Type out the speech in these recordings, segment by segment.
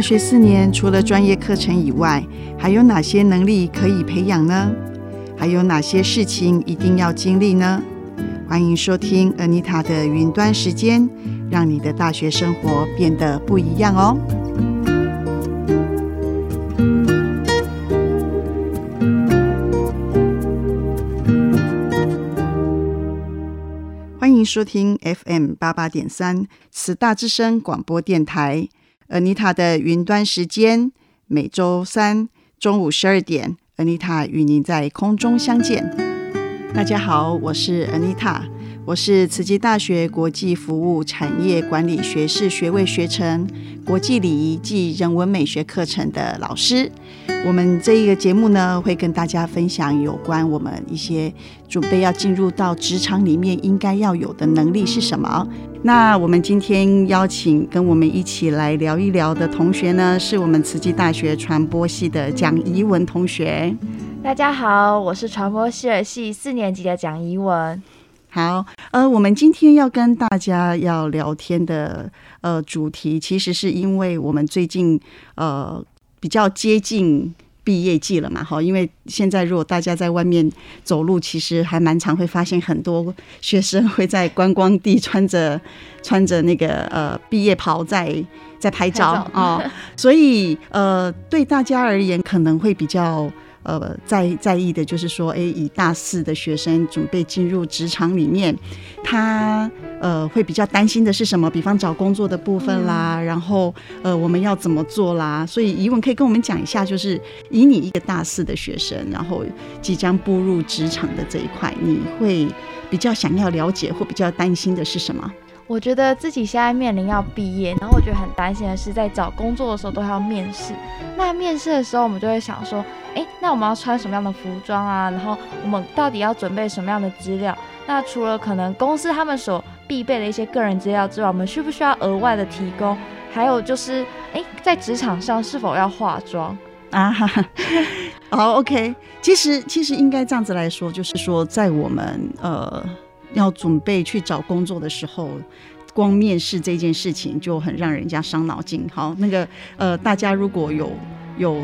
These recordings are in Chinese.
大学四年除了专业课程以外，还有哪些能力可以培养呢？还有哪些事情一定要经历呢？欢迎收听 Anita 的云端时间，让你的大学生活变得不一样哦。欢迎收听 FM 八八点三慈大之声广播电台，Anita 的云端时间，每周三中午十二点，Anita 与您在空中相见。大家好，我是 Anita，我是慈济大学国际服务产业管理学士学位学程国际礼仪暨人文美学课程的老师。我们这一个节目呢，会跟大家分享有关我们一些准备要进入到职场里面应该要有的能力是什么。那我们今天邀请跟我们一起来聊一聊的同学呢，是我们慈济大学传播系的蒋怡文同学。大家好，我是传播系二系四年级的蒋怡文。好，呃，我们今天要跟大家要聊天的呃主题，其实是因为我们最近呃。比较接近毕业季了嘛，哈，因为现在如果大家在外面走路，其实还蛮常会发现很多学生会在观光地穿着穿着那个呃毕业袍在在拍照啊，所以呃对大家而言可能会比较。呃，在在意的就是说，哎，以大四的学生准备进入职场里面，他呃会比较担心的是什么？比方找工作的部分啦，然后呃我们要怎么做啦？所以怡文可以跟我们讲一下，就是以你一个大四的学生，然后即将步入职场的这一块，你会比较想要了解或比较担心的是什么？我觉得自己现在面临要毕业，然后我觉得很担心的是，在找工作的时候都要面试。那面试的时候，我们就会想说，哎，那我们要穿什么样的服装啊？然后我们到底要准备什么样的资料？那除了可能公司他们所必备的一些个人资料之外，我们需不需要额外的提供？还有就是，哎，在职场上是否要化妆啊？好，OK。其实其实应该这样子来说，就是说在我们呃。要准备去找工作的时候，光面试这件事情就很让人家伤脑筋。好，那个呃，大家如果有有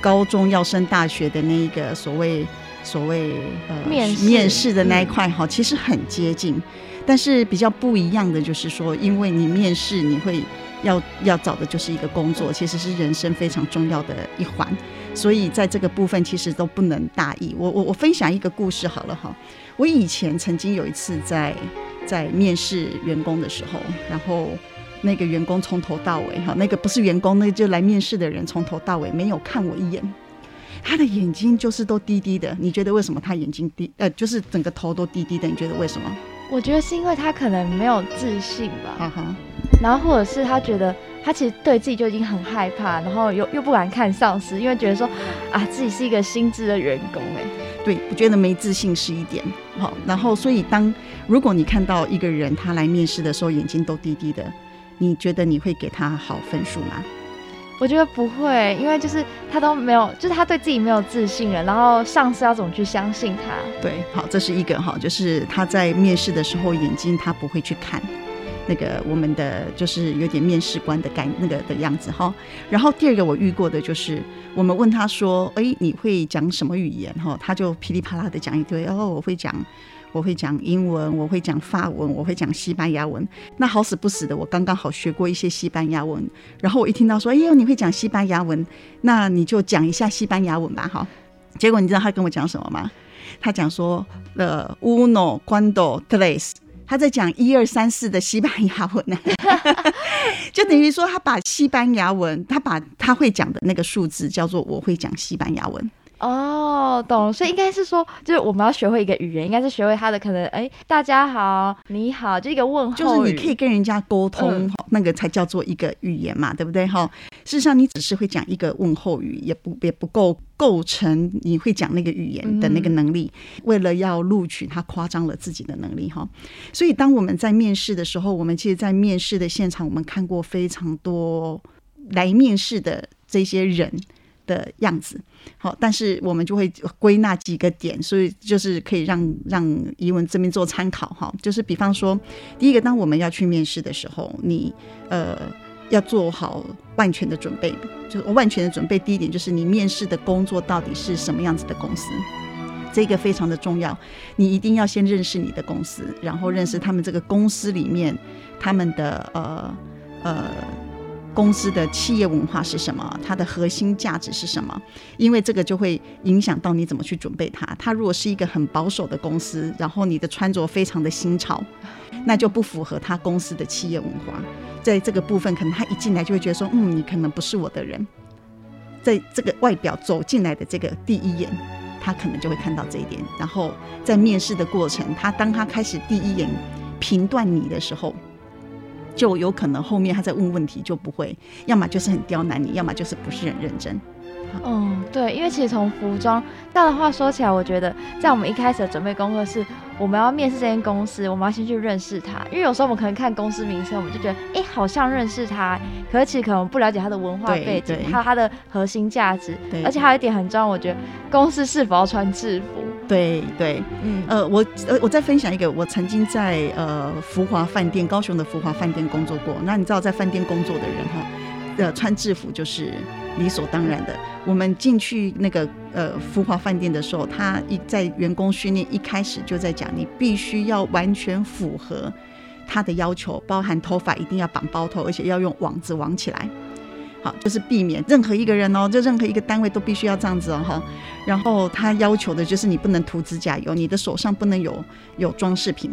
高中要升大学的那一个所谓所谓呃面面试的那一块，哈，其实很接近，但是比较不一样的就是说，因为你面试你会要要找的就是一个工作，其实是人生非常重要的一环，所以在这个部分其实都不能大意。我我我分享一个故事好了哈。我以前曾经有一次在在面试员工的时候，然后那个员工从头到尾哈，那个不是员工，那个就来面试的人从头到尾没有看我一眼，他的眼睛就是都低低的。你觉得为什么他眼睛低？呃，就是整个头都低低的。你觉得为什么？我觉得是因为他可能没有自信吧。哈哈。然后或者是他觉得他其实对自己就已经很害怕，然后又又不敢看上司，因为觉得说啊自己是一个新知的员工哎。对，我觉得没自信是一点好，然后所以当如果你看到一个人他来面试的时候眼睛都低低的，你觉得你会给他好分数吗？我觉得不会，因为就是他都没有，就是他对自己没有自信了，然后上司要怎么去相信他？对，好，这是一个哈，就是他在面试的时候眼睛他不会去看。那个我们的就是有点面试官的感那个的样子哈，然后第二个我遇过的就是我们问他说，哎，你会讲什么语言哈？他就噼里啪啦的讲一堆，哦，我会讲，我会讲英文，我会讲法文，我会讲西班牙文。那好死不死的，我刚刚好学过一些西班牙文，然后我一听到说，哎呦，你会讲西班牙文，那你就讲一下西班牙文吧哈。结果你知道他跟我讲什么吗？他讲说，呃，uno cuando tres。他在讲一二三四的西班牙文呢，就等于说他把西班牙文，他把他会讲的那个数字叫做我会讲西班牙文。哦，懂，所以应该是说，就是我们要学会一个语言，应该是学会他的可能，哎，大家好，你好，就一个问候，就是你可以跟人家沟通，那个才叫做一个语言嘛，对不对？哈，事实上你只是会讲一个问候语，也不也不够构成你会讲那个语言的那个能力。为了要录取，他夸张了自己的能力，哈。所以当我们在面试的时候，我们其实，在面试的现场，我们看过非常多来面试的这些人。的样子，好，但是我们就会归纳几个点，所以就是可以让让疑文这边做参考哈。就是比方说，第一个，当我们要去面试的时候，你呃要做好万全的准备，就是万全的准备。第一点就是你面试的工作到底是什么样子的公司，这个非常的重要。你一定要先认识你的公司，然后认识他们这个公司里面他们的呃呃公司的企业文化是什么，它的核心价值是什么，因为这个就会影响到你怎么去准备它。它如果是一个很保守的公司，然后你的穿着非常的新潮，那就不符合他公司的企业文化。在这个部分，可能他一进来就会觉得说，嗯，你可能不是我的人。在这个外表走进来的这个第一眼，他可能就会看到这一点。然后在面试的过程，他当他开始第一眼评断你的时候，就有可能后面他在问问题就不会，要么就是很刁难你，要么就是不是很认真。嗯，对，因为其实从服装这样的话说起来，我觉得在我们一开始的准备功课是，我们要面试这间公司，我们要先去认识它。因为有时候我们可能看公司名称，我们就觉得，哎，好像认识它，可是其实可能不了解它的文化背景，还有它的核心价值。而且还有一点很重要，我觉得公司是否要穿制服。对对，嗯，呃，我呃，我再分享一个，我曾经在呃福华饭店，高雄的福华饭店工作过。那你知道，在饭店工作的人哈，呃，穿制服就是理所当然的。我们进去那个呃福华饭店的时候，他一在员工训练一开始就在讲，你必须要完全符合他的要求，包含头发一定要绑包头，而且要用网子网起来。好，就是避免任何一个人哦，就任何一个单位都必须要这样子哦，哈。然后他要求的就是你不能涂指甲油，你的手上不能有有装饰品，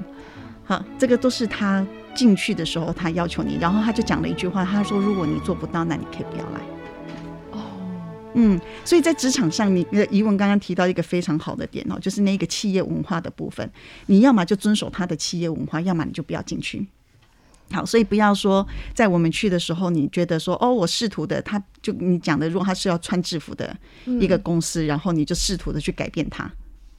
好，这个都是他进去的时候他要求你。然后他就讲了一句话，他说如果你做不到，那你可以不要来。哦，嗯，所以在职场上，你的疑问刚刚提到一个非常好的点哦，就是那个企业文化的部分，你要么就遵守他的企业文化，要么你就不要进去。好，所以不要说在我们去的时候，你觉得说哦，我试图的，他就你讲的，如果他是要穿制服的一个公司，然后你就试图的去改变他。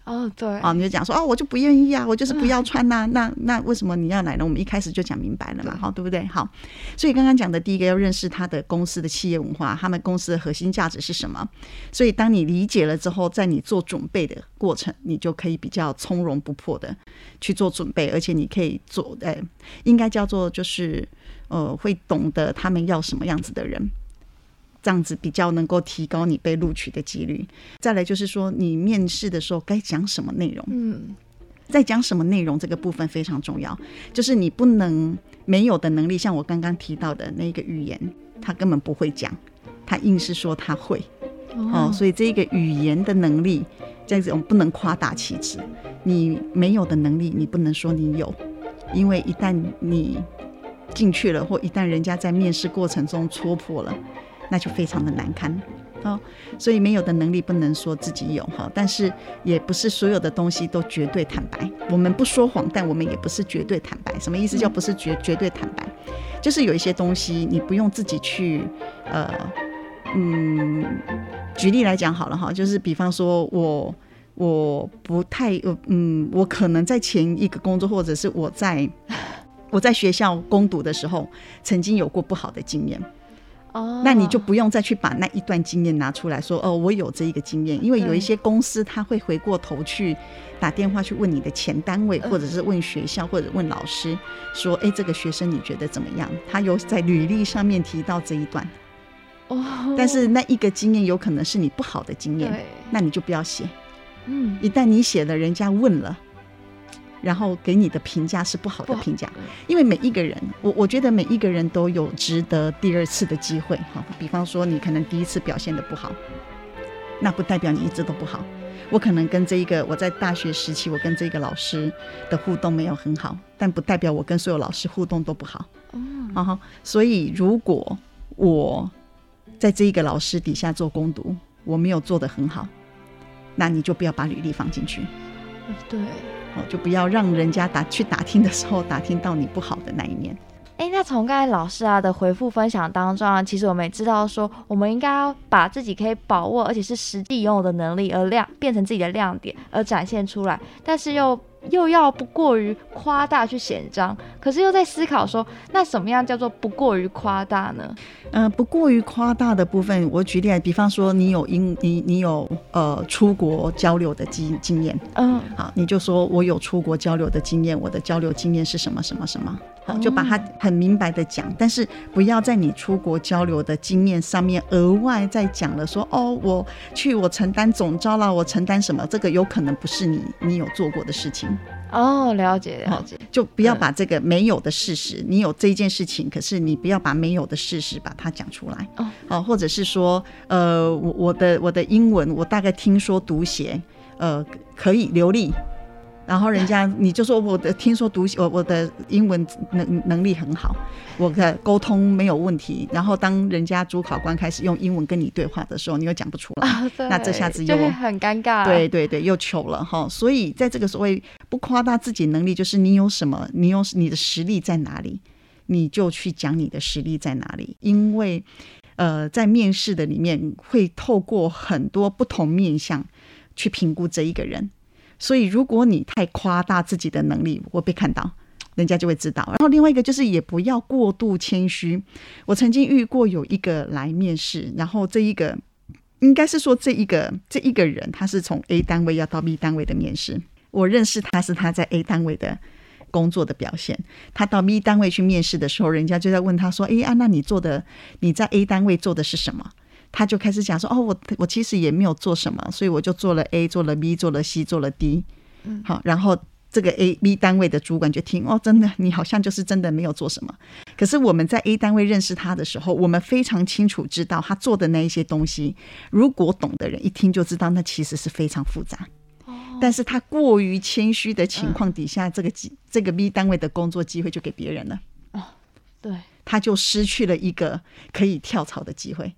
哦，对，哦，你就讲说，哦，我就不愿意啊，我就是不要穿呐，那那为什么你要来呢？我们一开始就讲明白了嘛，好，对不对？好，所以刚刚讲的第一个要认识他的公司的企业文化，他们公司的核心价值是什么。所以当你理解了之后，在你做准备的过程，你就可以比较从容不迫的去做准备，而且你可以做，哎，应该叫做就是呃，会懂得他们要什么样子的人。这样子比较能够提高你被录取的几率。再来就是说，你面试的时候该讲什么内容？嗯，在讲什么内容这个部分非常重要。就是你不能没有的能力，像我刚刚提到的那个语言，他根本不会讲，他硬是说他会。哦，所以这个语言的能力，这种不能夸大其词。你没有的能力，你不能说你有，因为一旦你进去了，或一旦人家在面试过程中戳破了。那就非常的难堪，哦，所以没有的能力不能说自己有哈，但是也不是所有的东西都绝对坦白。我们不说谎，但我们也不是绝对坦白。什么意思？叫不是绝绝对坦白？就是有一些东西你不用自己去，呃，嗯，举例来讲好了哈，就是比方说我我不太呃嗯，我可能在前一个工作或者是我在 我在学校攻读的时候，曾经有过不好的经验。哦，那你就不用再去把那一段经验拿出来说哦，我有这一个经验，因为有一些公司他会回过头去打电话去问你的前单位，或者是问学校或者问老师，说哎，这个学生你觉得怎么样？他有在履历上面提到这一段，哦，但是那一个经验有可能是你不好的经验，那你就不要写。嗯，一旦你写了，人家问了。然后给你的评价是不好的评价，因为每一个人，我我觉得每一个人都有值得第二次的机会哈。比方说，你可能第一次表现的不好，那不代表你一直都不好。我可能跟这一个我在大学时期，我跟这个老师的互动没有很好，但不代表我跟所有老师互动都不好。哦，好，所以如果我在这一个老师底下做攻读，我没有做得很好，那你就不要把履历放进去。对。哦，就不要让人家打去打听的时候打听到你不好的那一面。哎，那从刚才老师啊的回复分享当中啊，其实我们也知道说，我们应该要把自己可以把握而且是实际拥有的能力而亮变成自己的亮点而展现出来，但是又又要不过于夸大去显彰，可是又在思考说，那什么样叫做不过于夸大呢？呃，不过于夸大的部分，我举例，比方说你有英，你你有呃出国交流的经经验，嗯，好，你就说我有出国交流的经验，我的交流经验是什么什么什么，好，就把它很明白的讲，但是不要在你出国交流的经验上面额外再讲了，说哦，我去我承担总招了，我承担什么，这个有可能不是你你有做过的事情。哦，了解了解，就不要把这个没有的事实，你有这一件事情，可是你不要把没有的事实把它讲出来。哦，哦，或者是说，呃，我我的我的英文，我大概听说读写，呃，可以流利。然后人家 你就说我的听说读写我我的英文能能力很好，我的沟通没有问题。然后当人家主考官开始用英文跟你对话的时候，你又讲不出来，那这下子又很尴尬。对对对，又糗了哈。所以在这个所谓不夸大自己能力，就是你有什么，你有你的实力在哪里，你就去讲你的实力在哪里。因为呃，在面试的里面会透过很多不同面向去评估这一个人。所以，如果你太夸大自己的能力，会被看到，人家就会知道。然后，另外一个就是也不要过度谦虚。我曾经遇过有一个来面试，然后这一个应该是说这一个这一个人，他是从 A 单位要到 B 单位的面试。我认识他是他在 A 单位的工作的表现。他到 B 单位去面试的时候，人家就在问他说：“哎啊，那你做的你在 A 单位做的是什么？”他就开始讲说：“哦，我我其实也没有做什么，所以我就做了 A，做了 B，做了 C，做了 D。嗯，好，然后这个 A、B 单位的主管就听哦，真的，你好像就是真的没有做什么。可是我们在 A 单位认识他的时候，我们非常清楚知道他做的那一些东西，如果懂的人一听就知道，那其实是非常复杂。哦，但是他过于谦虚的情况底下，这个机这个 B 单位的工作机会就给别人了。哦，对，他就失去了一个可以跳槽的机会。”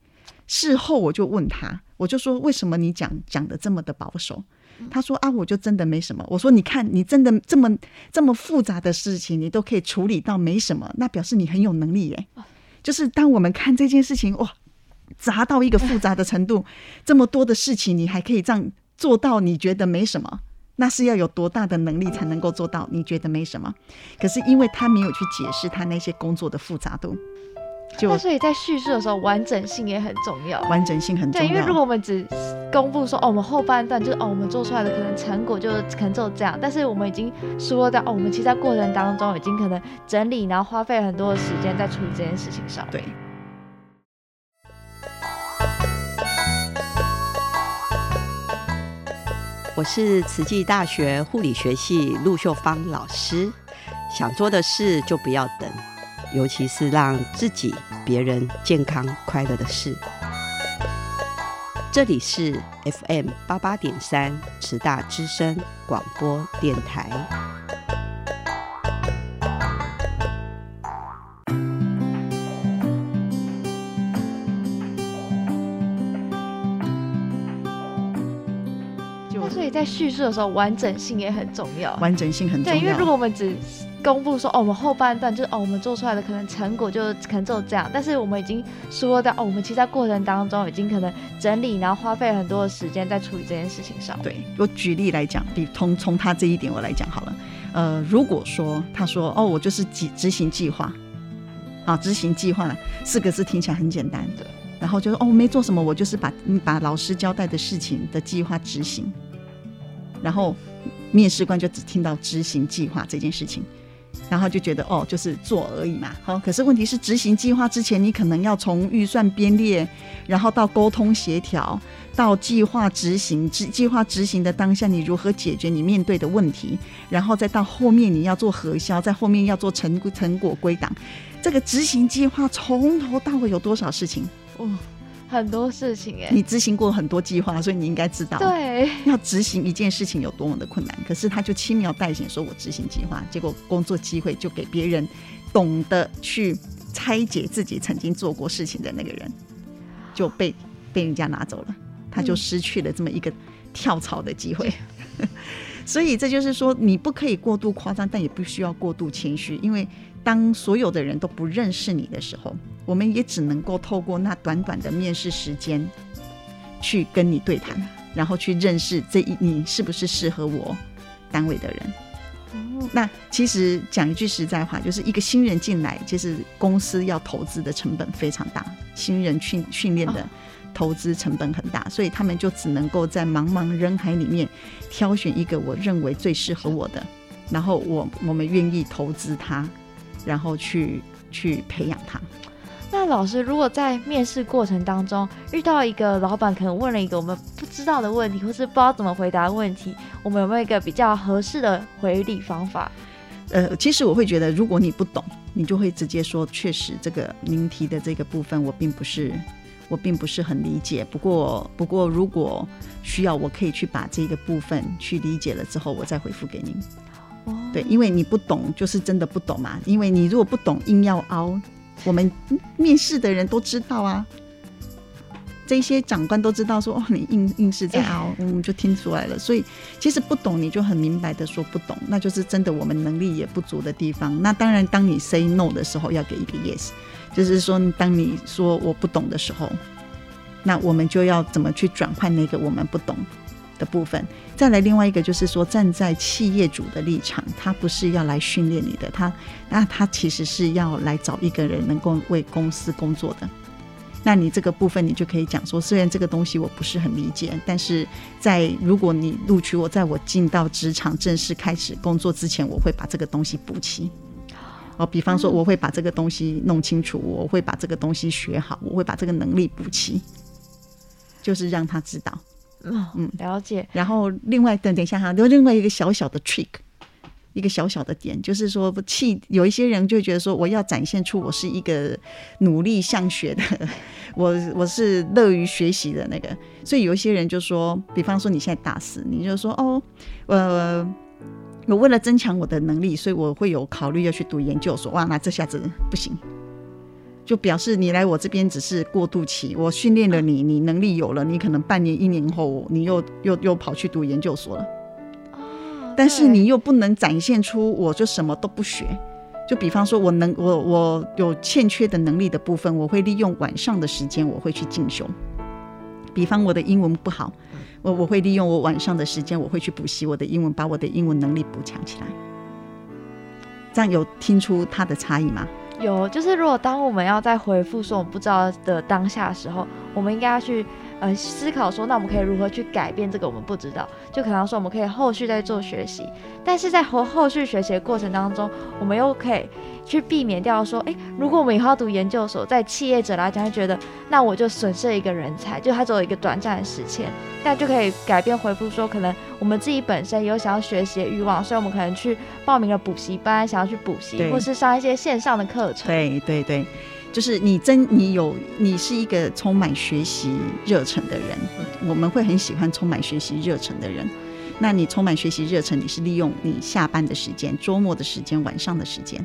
事后我就问他，我就说为什么你讲讲的这么的保守？他说啊，我就真的没什么。我说你看你真的这么这么复杂的事情，你都可以处理到没什么，那表示你很有能力耶。就是当我们看这件事情哇，杂到一个复杂的程度，这么多的事情你还可以这样做到，你觉得没什么？那是要有多大的能力才能够做到？你觉得没什么？可是因为他没有去解释他那些工作的复杂度。那所以在叙述的时候，完整性也很重要。完整性很重要。对，因为如果我们只公布说，哦，我们后半段就是哦，我们做出来的可能成果就可能只有这样，但是我们已经说到，哦，我们其实在过程当中已经可能整理，然后花费很多的时间在处理这件事情上。对。我是慈济大学护理学系陆秀芳老师，想做的事就不要等。尤其是让自己、别人健康快乐的事。这里是 FM 八八点三，慈大之声广播电台。所以在叙述的时候，完整性也很重要。完整性很重要。对，因为如果我们只公布说哦，我们后半段就是哦，我们做出来的可能成果就可能只有这样，但是我们已经说到哦，我们其实在过程当中已经可能整理，然后花费很多的时间在处理这件事情上。对我举例来讲，比从从他这一点我来讲好了，呃，如果说他说哦，我就是执执行计划，啊，执行计划四个字听起来很简单的，然后就说哦，没做什么，我就是把把老师交代的事情的计划执行，然后面试官就只听到执行计划这件事情。然后就觉得哦，就是做而已嘛。好，可是问题是执行计划之前，你可能要从预算编列，然后到沟通协调，到计划执行。计计划执行的当下，你如何解决你面对的问题？然后再到后面你要做核销，在后面要做成成果归档。这个执行计划从头到尾有多少事情？哦。很多事情哎，你执行过很多计划，所以你应该知道，对，要执行一件事情有多么的困难。可是他就轻描淡写说：“我执行计划，结果工作机会就给别人，懂得去拆解自己曾经做过事情的那个人，就被 被人家拿走了，他就失去了这么一个跳槽的机会。所以这就是说，你不可以过度夸张，但也不需要过度谦虚，因为当所有的人都不认识你的时候。我们也只能够透过那短短的面试时间，去跟你对谈，然后去认识这一你是不是适合我单位的人。那其实讲一句实在话，就是一个新人进来，其实公司要投资的成本非常大，新人训训练的投资成本很大，所以他们就只能够在茫茫人海里面挑选一个我认为最适合我的，然后我我们愿意投资他，然后去去培养他。那老师，如果在面试过程当中遇到一个老板可能问了一个我们不知道的问题，或是不知道怎么回答问题，我们有没有一个比较合适的回礼方法？呃，其实我会觉得，如果你不懂，你就会直接说，确实这个您提的这个部分，我并不是，我并不是很理解。不过，不过如果需要，我可以去把这个部分去理解了之后，我再回复给您。哦，对，因为你不懂，就是真的不懂嘛。因为你如果不懂，硬要凹。我们面试的人都知道啊，这些长官都知道说哦，你硬硬是在凹，我们就听出来了。所以其实不懂，你就很明白的说不懂，那就是真的我们能力也不足的地方。那当然，当你 say no 的时候，要给一个 yes，就是说当你说我不懂的时候，那我们就要怎么去转换那个我们不懂。的部分，再来另外一个就是说，站在企业主的立场，他不是要来训练你的，他那他其实是要来找一个人能够为公司工作的。那你这个部分，你就可以讲说，虽然这个东西我不是很理解，但是在如果你录取我，在我进到职场正式开始工作之前，我会把这个东西补齐。哦，比方说，我会把这个东西弄清楚，我会把这个东西学好，我会把这个能力补齐，就是让他知道。嗯，了解。然后另外等等一下哈，有另外一个小小的 trick，一个小小的点，就是说不气有一些人就觉得说，我要展现出我是一个努力向学的，我我是乐于学习的那个。所以有一些人就说，比方说你现在大四，你就说哦，呃，我为了增强我的能力，所以我会有考虑要去读研究所。哇，那这下子不行。就表示你来我这边只是过渡期，我训练了你，你能力有了，你可能半年、一年后，你又又又跑去读研究所了。哦，但是你又不能展现出我就什么都不学。就比方说，我能我我有欠缺的能力的部分，我会利用晚上的时间，我会去进修。比方我的英文不好，我我会利用我晚上的时间，我会去补习我的英文，把我的英文能力补强起来。这样有听出它的差异吗？有，就是如果当我们要在回复说我们不知道的当下的时候，我们应该要去呃思考说，那我们可以如何去改变这个我们不知道？就可能说我们可以后续再做学习，但是在后后续学习的过程当中，我们又可以。去避免掉说，哎，如果我们以后要读研究所，在企业者来讲，会觉得那我就损失了一个人才，就他只有一个短暂的时间，那就可以改变回复说，可能我们自己本身有想要学习的欲望，所以我们可能去报名了补习班，想要去补习，或是上一些线上的课程。对对对，就是你真你有你是一个充满学习热忱的人，我们会很喜欢充满学习热忱的人。那你充满学习热忱，你是利用你下班的时间、周末的时间、晚上的时间。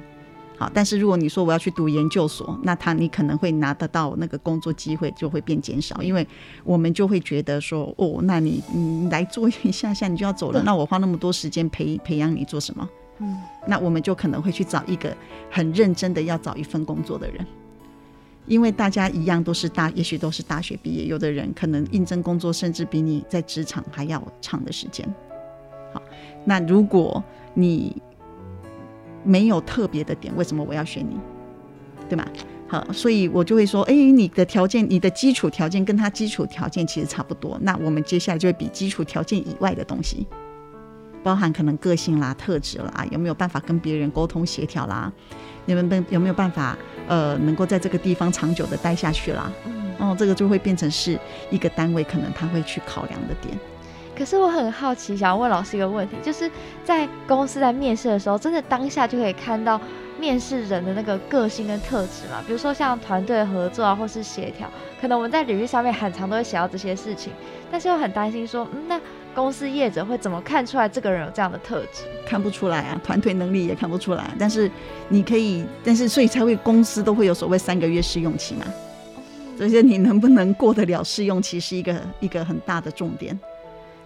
好，但是如果你说我要去读研究所，那他你可能会拿得到那个工作机会就会变减少，因为我们就会觉得说，哦，那你你来做一下下你就要走了，那我花那么多时间培培养你做什么？嗯，那我们就可能会去找一个很认真的要找一份工作的人，因为大家一样都是大，也许都是大学毕业，有的人可能应征工作甚至比你在职场还要长的时间。好，那如果你。没有特别的点，为什么我要选你？对吗？好，所以我就会说，哎，你的条件，你的基础条件跟他基础条件其实差不多。那我们接下来就会比基础条件以外的东西，包含可能个性啦、特质啦，有没有办法跟别人沟通协调啦？你们有没有办法呃，能够在这个地方长久的待下去啦？嗯哦，这个就会变成是一个单位可能他会去考量的点。可是我很好奇，想要问老师一个问题，就是在公司在面试的时候，真的当下就可以看到面试人的那个个性跟特质嘛？比如说像团队合作啊，或是协调，可能我们在履历上面很常都会写到这些事情，但是又很担心说，嗯，那公司业者会怎么看出来这个人有这样的特质？看不出来啊，团队能力也看不出来。但是你可以，但是所以才会公司都会有所谓三个月试用期嘛？所以你能不能过得了试用期，是一个一个很大的重点。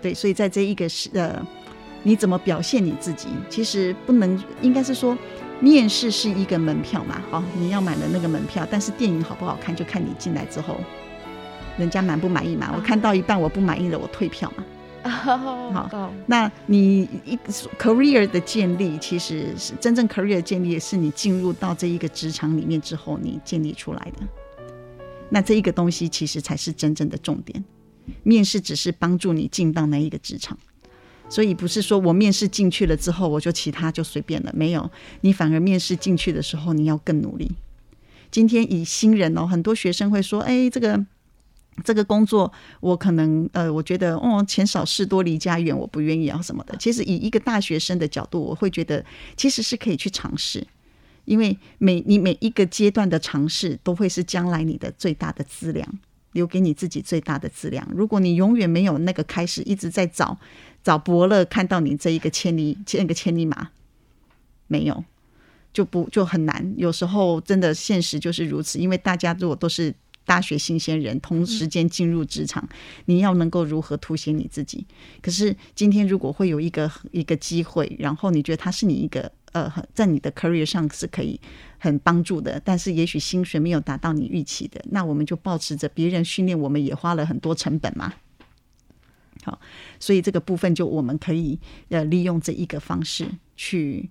对，所以在这一个是呃，你怎么表现你自己？其实不能，应该是说，面试是一个门票嘛，好，你要买的那个门票。但是电影好不好看，就看你进来之后，人家满不满意嘛。我看到一半我不满意了，我退票嘛。好，那你一 career 的建立，其实是真正 career 的建立，是你进入到这一个职场里面之后，你建立出来的。那这一个东西，其实才是真正的重点。面试只是帮助你进到那一个职场，所以不是说我面试进去了之后，我就其他就随便了。没有，你反而面试进去的时候，你要更努力。今天以新人哦，很多学生会说：“哎，这个。”这个工作我可能呃，我觉得哦，钱少事多离家远，我不愿意啊什么的。其实以一个大学生的角度，我会觉得其实是可以去尝试，因为每你每一个阶段的尝试都会是将来你的最大的资粮，留给你自己最大的资粮。如果你永远没有那个开始，一直在找找伯乐，看到你这一个千里那个千里马没有，就不就很难。有时候真的现实就是如此，因为大家如果都是。大学新鲜人同时间进入职场，你要能够如何凸显你自己？可是今天如果会有一个一个机会，然后你觉得它是你一个呃，在你的 career 上是可以很帮助的，但是也许薪水没有达到你预期的，那我们就保持着别人训练，我们也花了很多成本嘛。好，所以这个部分就我们可以呃利用这一个方式去。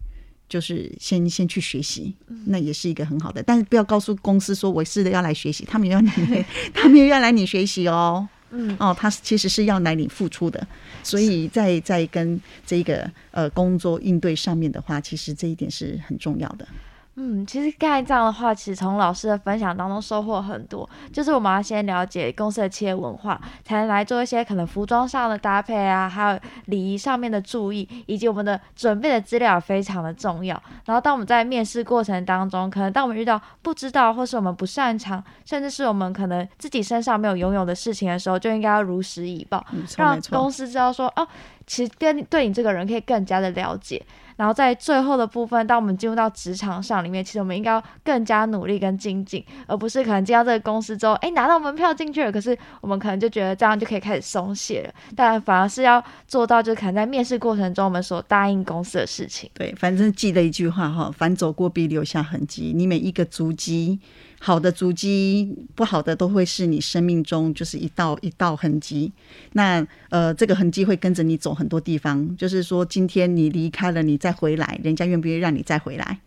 就是先先去学习，那也是一个很好的，但是不要告诉公司说我是要来学习，他们要你，他们要来你学习哦，嗯，哦，他其实是要来你付出的，所以在在跟这个呃工作应对上面的话，其实这一点是很重要的。嗯，其实刚才这样的话，其实从老师的分享当中收获很多。就是我们要先了解公司的企业文化，才能来做一些可能服装上的搭配啊，还有礼仪上面的注意，以及我们的准备的资料非常的重要。然后当我们在面试过程当中，可能当我们遇到不知道或是我们不擅长，甚至是我们可能自己身上没有拥有的事情的时候，就应该要如实以报，让公司知道说哦，其实跟对你这个人可以更加的了解。然后在最后的部分，当我们进入到职场上里面，其实我们应该要更加努力跟精进，而不是可能进到这个公司之后，哎，拿到门票进去了，可是我们可能就觉得这样就可以开始松懈了。但反而是要做到，就可能在面试过程中我们所答应公司的事情。对，反正记得一句话哈，反走过必留下痕迹，你每一个足迹。好的足迹，不好的都会是你生命中就是一道一道痕迹。那呃，这个痕迹会跟着你走很多地方。就是说，今天你离开了，你再回来，人家愿不愿意让你再回来？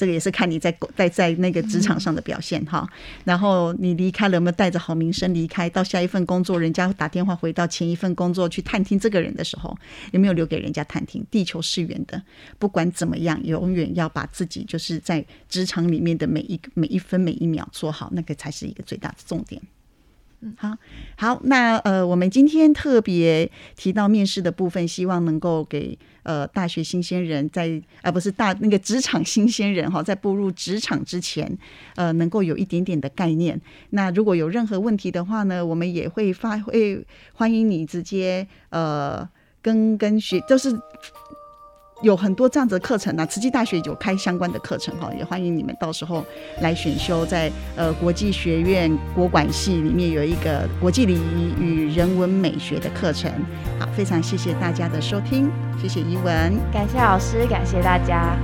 这个也是看你在在在那个职场上的表现哈，然后你离开了有没有带着好名声离开？到下一份工作，人家打电话回到前一份工作去探听这个人的时候，有没有留给人家探听？地球是圆的，不管怎么样，永远要把自己就是在职场里面的每一每一分每一秒做好，那个才是一个最大的重点。嗯，好，好，那呃，我们今天特别提到面试的部分，希望能够给呃大学新鲜人在而不是大那个职场新鲜人哈，在步入职场之前，呃，能够有一点点的概念。那如果有任何问题的话呢，我们也会发会欢迎你直接呃跟跟学就是。有很多这样子的课程呢，慈济大学有开相关的课程哈，也欢迎你们到时候来选修，在呃国际学院国管系里面有一个国际礼仪与人文美学的课程。好，非常谢谢大家的收听，谢谢伊文，感谢老师，感谢大家。